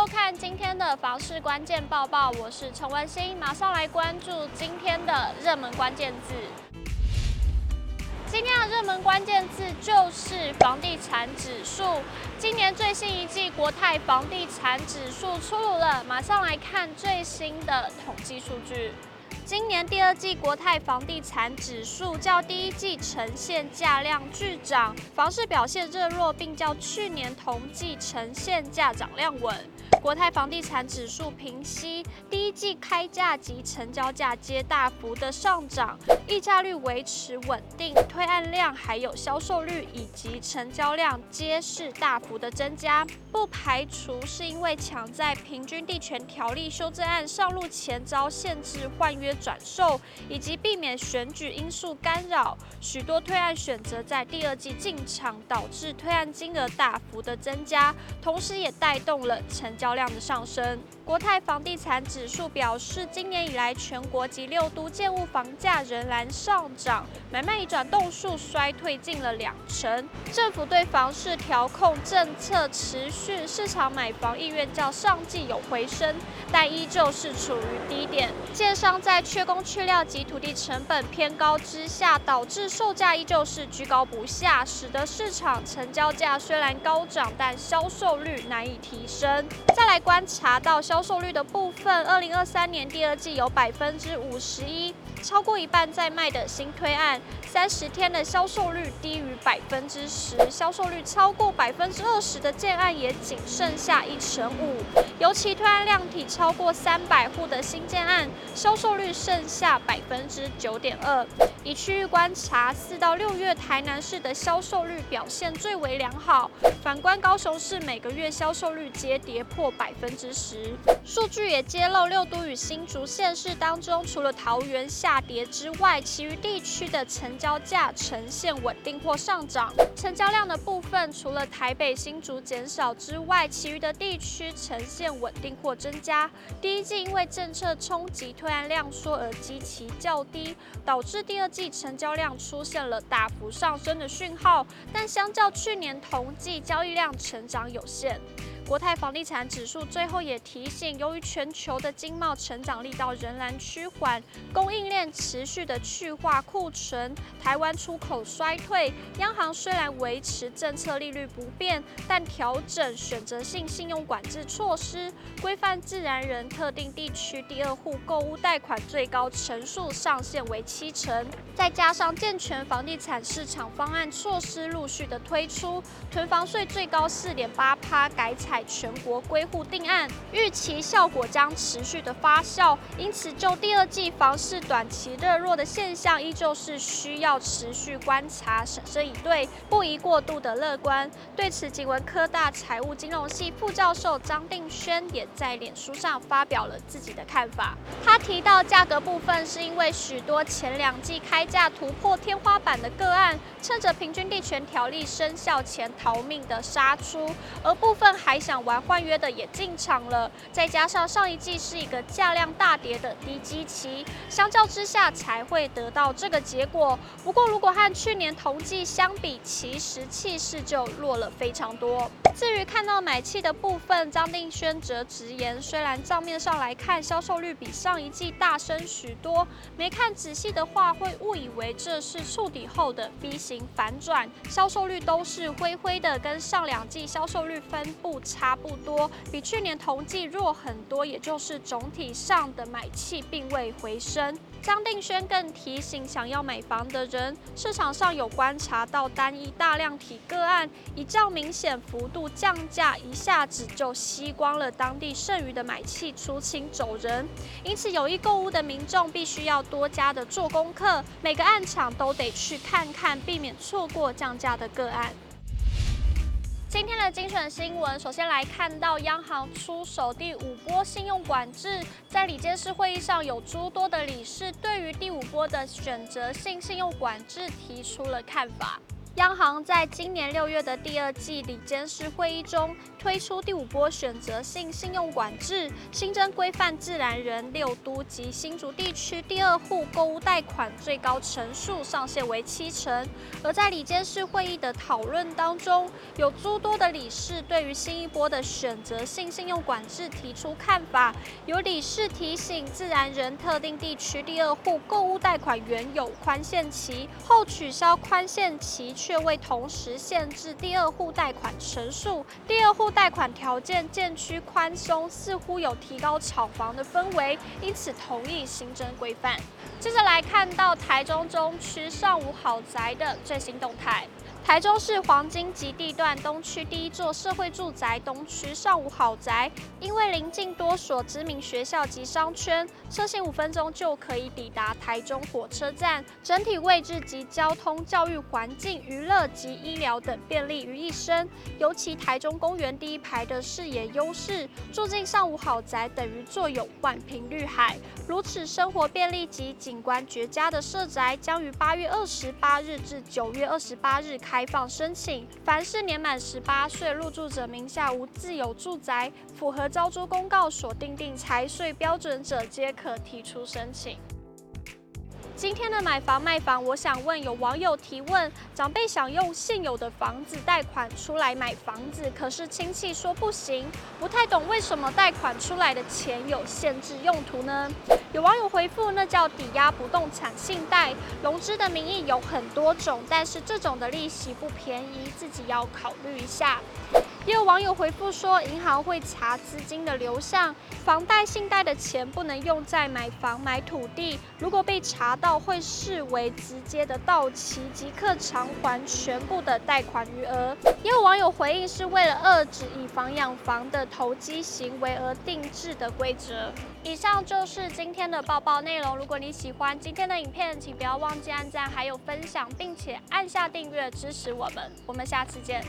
收看今天的房市关键报报，我是陈文心，马上来关注今天的热门关键字。今天的热门关键字就是房地产指数。今年最新一季国泰房地产指数出炉了，马上来看最新的统计数据。今年第二季国泰房地产指数较第一季呈现价量巨涨，房市表现热弱，并较去年同季呈现价涨量稳。国泰房地产指数平息，第一季开价及成交价皆大幅的上涨，溢价率维持稳定，推案量还有销售率以及成交量皆是大幅的增加，不排除是因为抢在平均地权条例修正案上路前遭限制换约转售，以及避免选举因素干扰，许多推案选择在第二季进场，导致推案金额大幅的增加，同时也带动了成交销量的上升。国泰房地产指数表示，今年以来全国及六都建物房价仍然上涨，买卖移转栋数衰退近了两成。政府对房市调控政策持续，市场买房意愿较上季有回升，但依旧是处于低点。建商在缺工缺料及土地成本偏高之下，导致售价依旧是居高不下，使得市场成交价虽然高涨，但销售率难以提升。再来观察到销销售率的部分，二零二三年第二季有百分之五十一，超过一半在卖的新推案，三十天的销售率低于百分之十，销售率超过百分之二十的建案也仅剩下一成五，尤其推案量体超过三百户的新建案，销售率剩下百分之九点二。以区域观察，四到六月台南市的销售率表现最为良好，反观高雄市每个月销售率皆跌破百分之十。数据也揭露，六都与新竹县市当中，除了桃园下跌之外，其余地区的成交价呈现稳定或上涨。成交量的部分，除了台北、新竹减少之外，其余的地区呈现稳定或增加。第一季因为政策冲击，推案量缩而基期较低，导致第二季成交量出现了大幅上升的讯号，但相较去年同季，交易量成长有限。国泰房地产指数最后也提醒，由于全球的经贸成长力道仍然趋缓，供应链持续的去化库存，台湾出口衰退，央行虽然维持政策利率不变，但调整选择性信用管制措施，规范自然人特定地区第二户购物贷款最高成数上限为七成，再加上健全房地产市场方案措施陆续的推出，囤房税最高四点八趴改采。全国归户定案，预期效果将持续的发酵，因此就第二季房市短期热弱的现象，依旧是需要持续观察，审慎以对，不宜过度的乐观。对此，景文科大财务金融系副教授张定轩也在脸书上发表了自己的看法。他提到，价格部分是因为许多前两季开价突破天花板的个案，趁着平均地权条例生效前逃命的杀出，而部分还想。想玩换约的也进场了，再加上上一季是一个价量大跌的低基期，相较之下才会得到这个结果。不过，如果和去年同季相比，其实气势就弱了非常多。至于看到买气的部分，张定轩则直言，虽然账面上来看销售率比上一季大升许多，没看仔细的话会误以为这是触底后的 V 型反转，销售率都是灰灰的，跟上两季销售率分布差。差不多，比去年同季弱很多，也就是总体上的买气并未回升。张定轩更提醒，想要买房的人，市场上有观察到单一大量体个案，以较明显幅度降价，一下子就吸光了当地剩余的买气，出清走人。因此，有意购屋的民众必须要多加的做功课，每个案场都得去看看，避免错过降价的个案。今天的精选新闻，首先来看到央行出手第五波信用管制，在理监事会议上有诸多的理事对于第五波的选择性信用管制提出了看法。央行在今年六月的第二季里监事会议中推出第五波选择性信用管制，新增规范自然人六都及新竹地区第二户购物贷款最高成数上限为七成。而在里监事会议的讨论当中，有诸多的理事对于新一波的选择性信用管制提出看法。有理事提醒，自然人特定地区第二户购物贷款原有宽限期后取消宽限期。却未同时限制第二户贷款成数，第二户贷款条件渐趋宽松，似乎有提高炒房的氛围，因此同意新增规范。接着来看到台中中区上午豪宅的最新动态。台中市黄金级地段东区第一座社会住宅东区上武豪宅，因为临近多所知名学校及商圈，车行五分钟就可以抵达台中火车站，整体位置及交通、教育环境、娱乐及医疗等便利于一身。尤其台中公园第一排的视野优势，住进上武豪宅等于坐拥万坪绿海。如此生活便利及景观绝佳的社宅，将于八月二十八日至九月二十八日开。开放申请，凡是年满十八岁入住者名下无自有住宅，符合招租公告所定定财税标准者，皆可提出申请。今天的买房卖房，我想问有网友提问：长辈想用现有的房子贷款出来买房子，可是亲戚说不行，不太懂为什么贷款出来的钱有限制用途呢？有网友回复：那叫抵押不动产信贷，融资的名义有很多种，但是这种的利息不便宜，自己要考虑一下。也有网友回复说，银行会查资金的流向，房贷、信贷的钱不能用在买房、买土地，如果被查到，会视为直接的到期，即刻偿还全部的贷款余额。也有网友回应，是为了遏制以房养房的投机行为而定制的规则。以上就是今天的报报内容。如果你喜欢今天的影片，请不要忘记按赞，还有分享，并且按下订阅支持我们。我们下次见。